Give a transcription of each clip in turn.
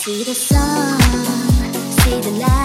See the sun, see the light.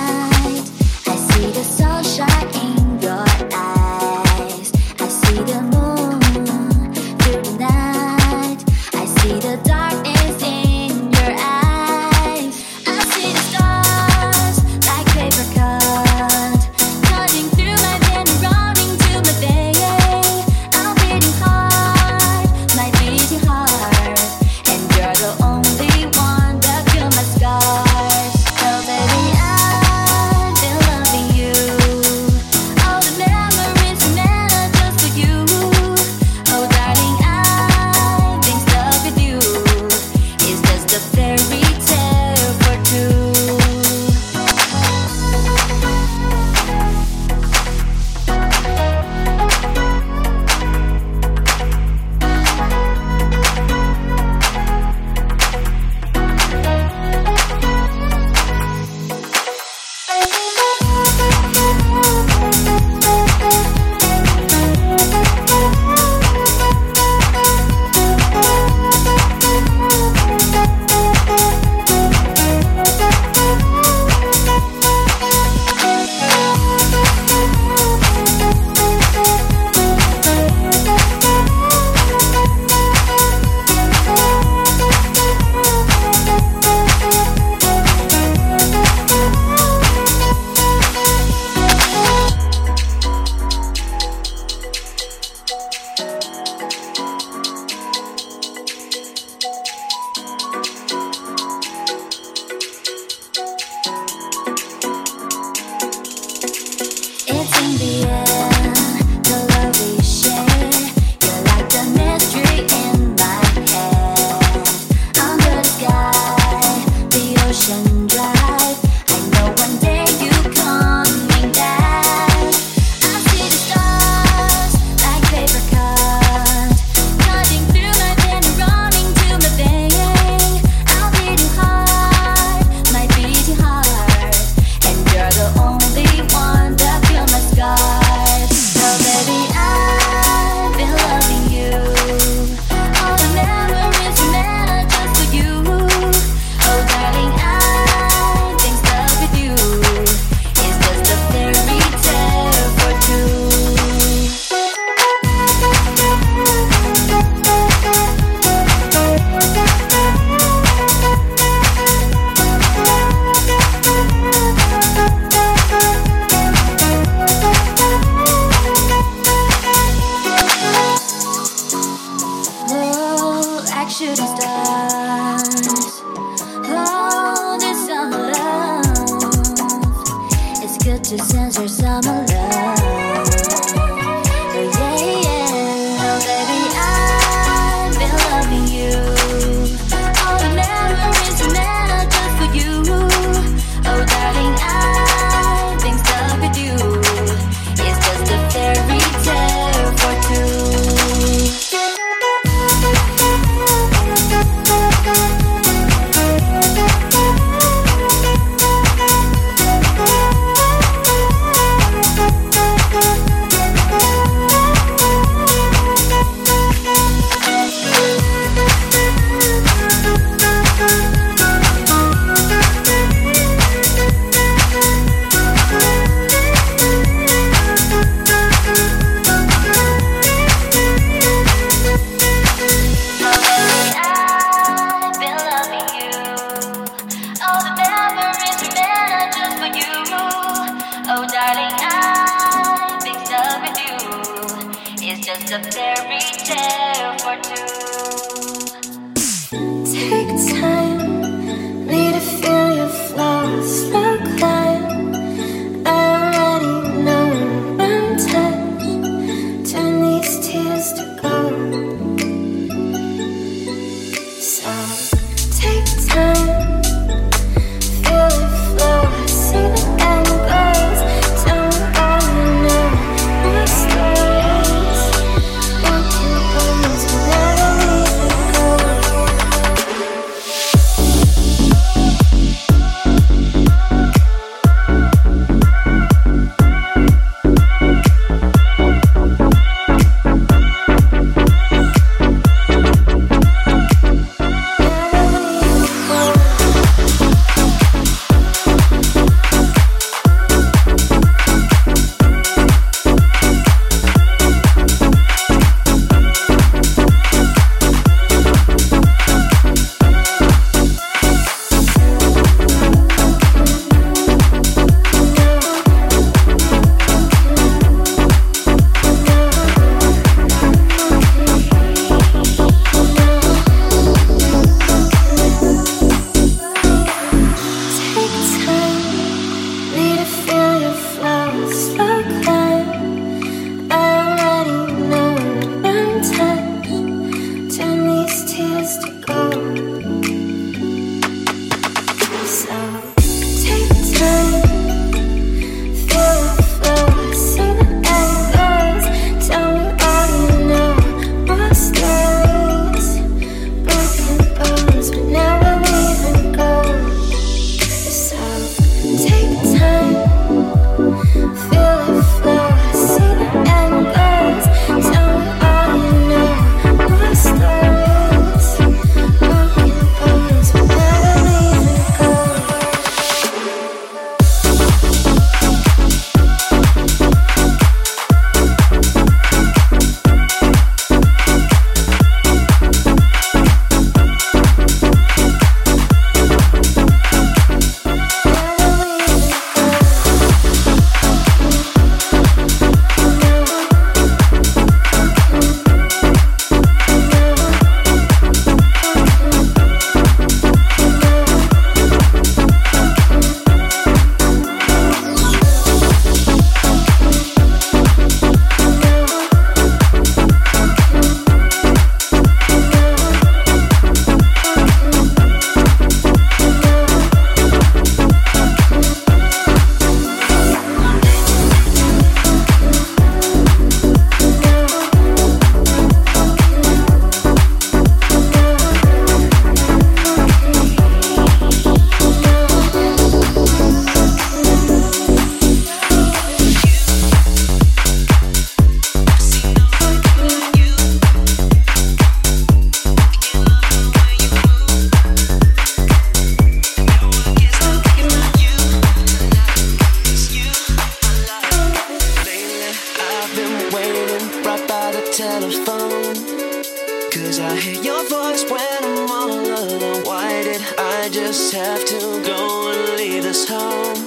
have to go and leave us home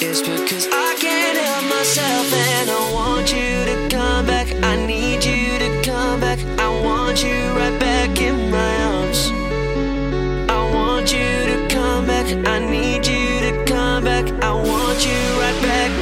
is because I can't help myself and I want you to come back. I need you to come back. I want you right back in my arms. I want you to come back. I need you to come back. I want you right back.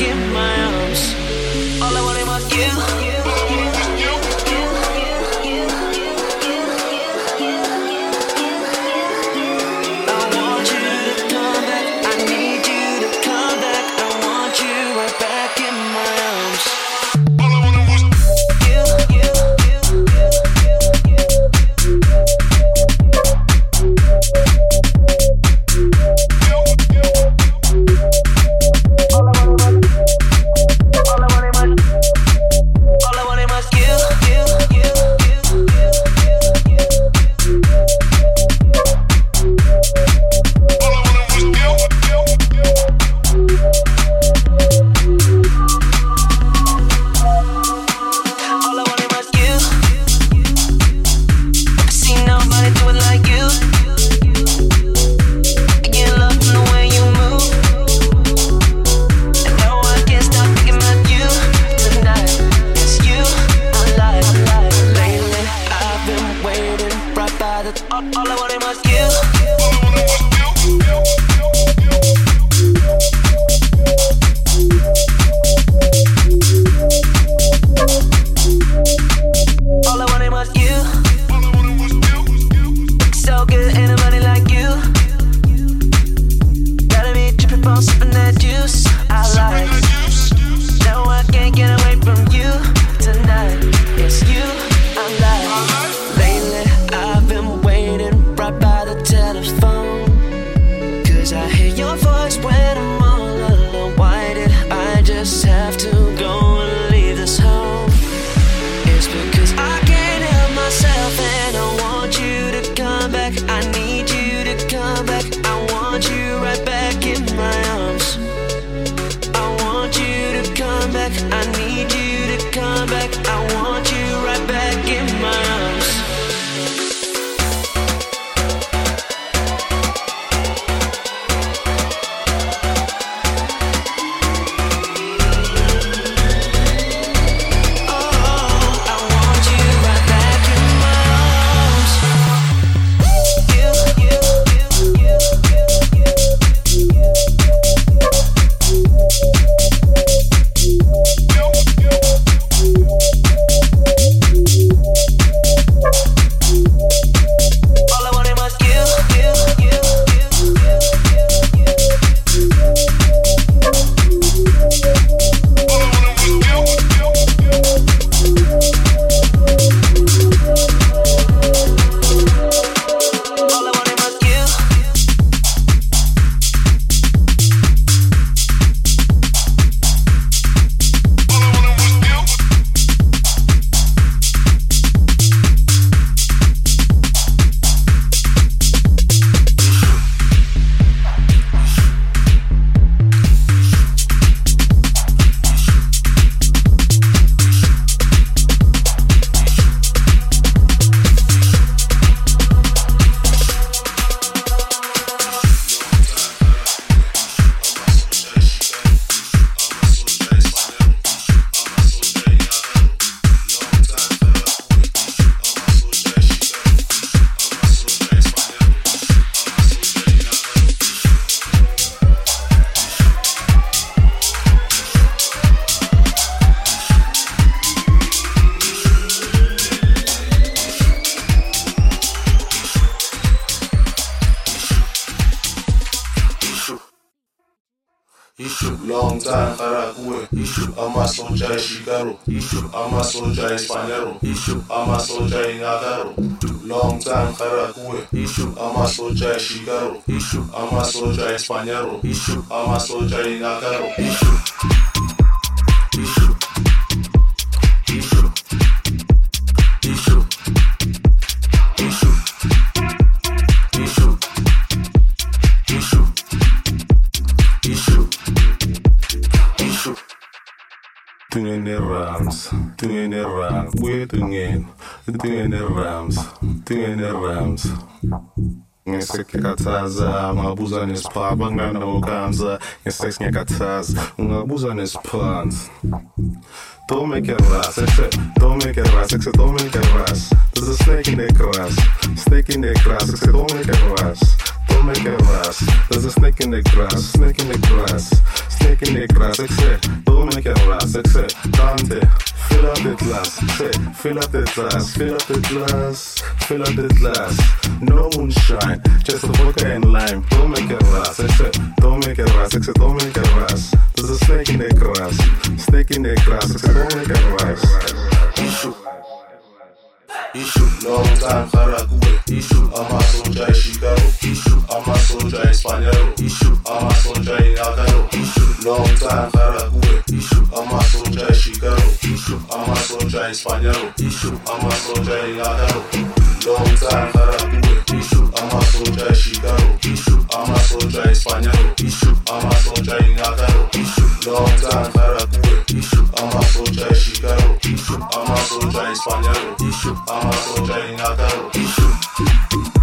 I'm a in Shigaro. I'm a in Spanero. I'm a soldier in Agaro. Long time Karakue. I'm a soldier in Shigaro. I'm a soldier in Spanero. I'm a soldier in Agaro. the rams, doing the rams, we're doing it, doing it rhymes, doing the rhymes. ngisekekathaza ungabuza nesipha kunganawukanza ngiseks ngiyakathaza ungabuza nesiphansi Don't make it rust, don't make it rust, except don't make it rust. There's a snake in the grass, snake in the grass, except don't make it rust don't make it ras. There's a snake in the grass, snake in the grass, snake in the grass, don't make it. Ras, Dante. Fill up the glass, say, fill up the glass, fill up the glass, fill up the glass. No moonshine, just a vodka and lime. Don't make it ras, say, don't make it ras, say, don't make it ras. There's a snake in the grass, snake in the grass, say, don't make it ras. Issue. Issue. Long time Karagwe. Issue. Amasoja Chicago. Issue. Amasoja Espanol. Issue. Amasoja Agaro. Issue. Long time Karagwe. Issue. Amasoja Chicago. I'm a soldier in Spaniel. I'm a soldier in Agaro. Long time Caracue. I'm a soldier in Chicago. I'm a soldier in Spaniel. I'm a soldier in Agaro. Long time in Chicago. I'm a soldier in Spaniel. I'm a soldier in Agaro.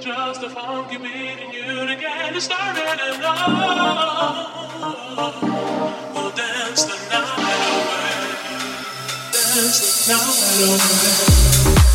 Just a funky beat and you to get it started. And oh, we'll dance the night away. Dance the night away.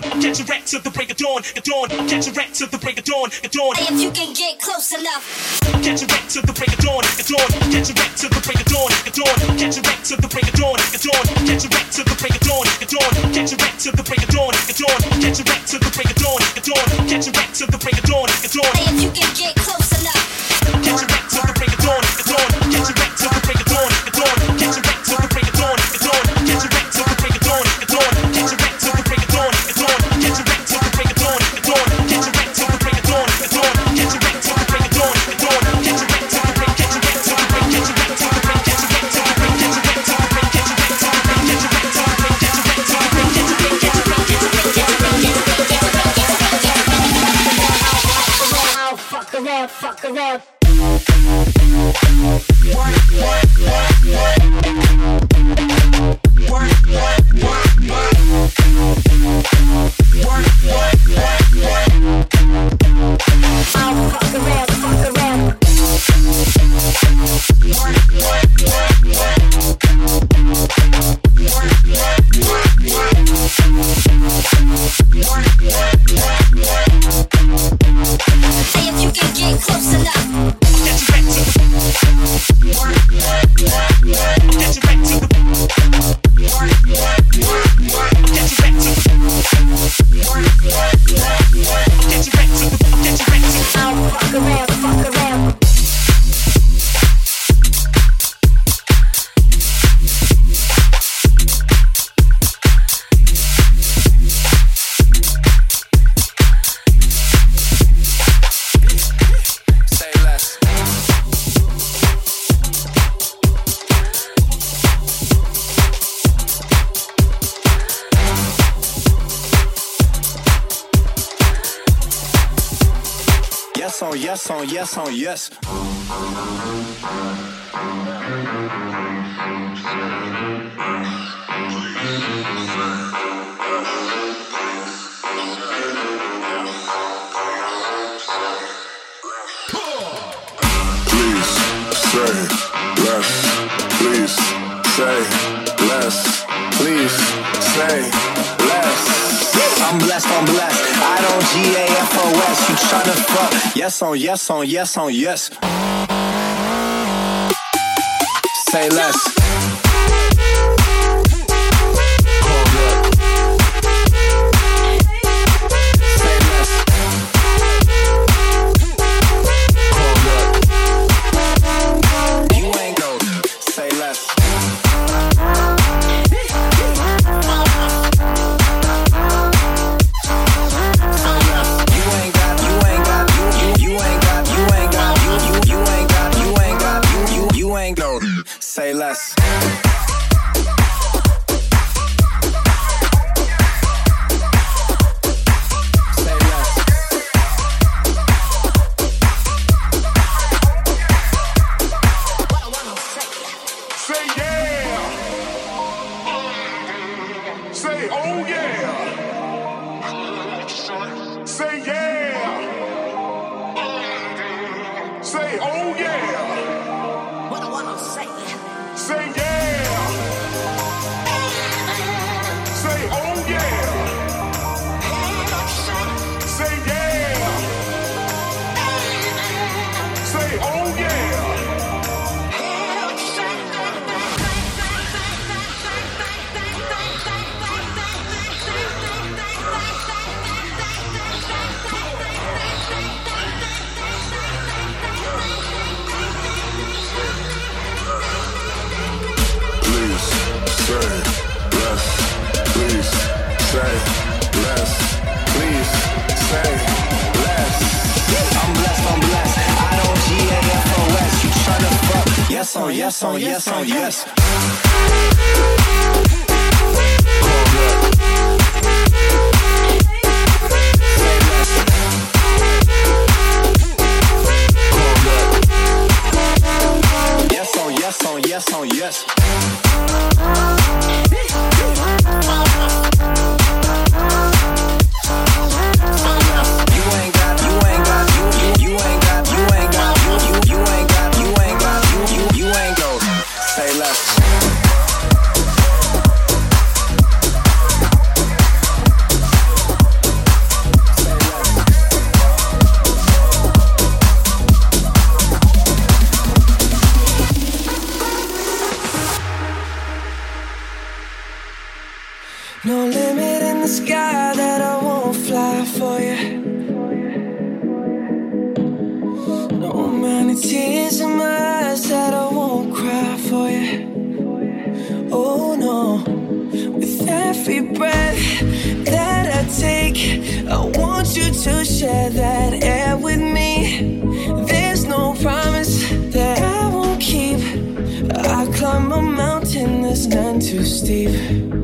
dawn. I'll catch a rat till the break of dawn. The dawn. I'll catch a rat till the break of dawn. The dawn. If you can get close enough. I'll catch a rat till the break of dawn. The dawn. I'll catch a rat till the break of dawn. The dawn. I'll catch a rat till the break of dawn. The dawn. I'll catch a rat till the break of dawn. The dawn. I'll catch a rat till the break of dawn. The dawn. I'll catch a rat till the break of dawn. The dawn. I'll catch a rat till the break of dawn. The dawn. If you can get close yes on yes on yes on yes. Say less. the sky that I won't fly for you. No amount of tears in my eyes that I won't cry for you. Oh no, with every breath that I take, I want you to share that air with me. There's no promise that I won't keep. I climb a mountain that's none too steep.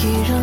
hero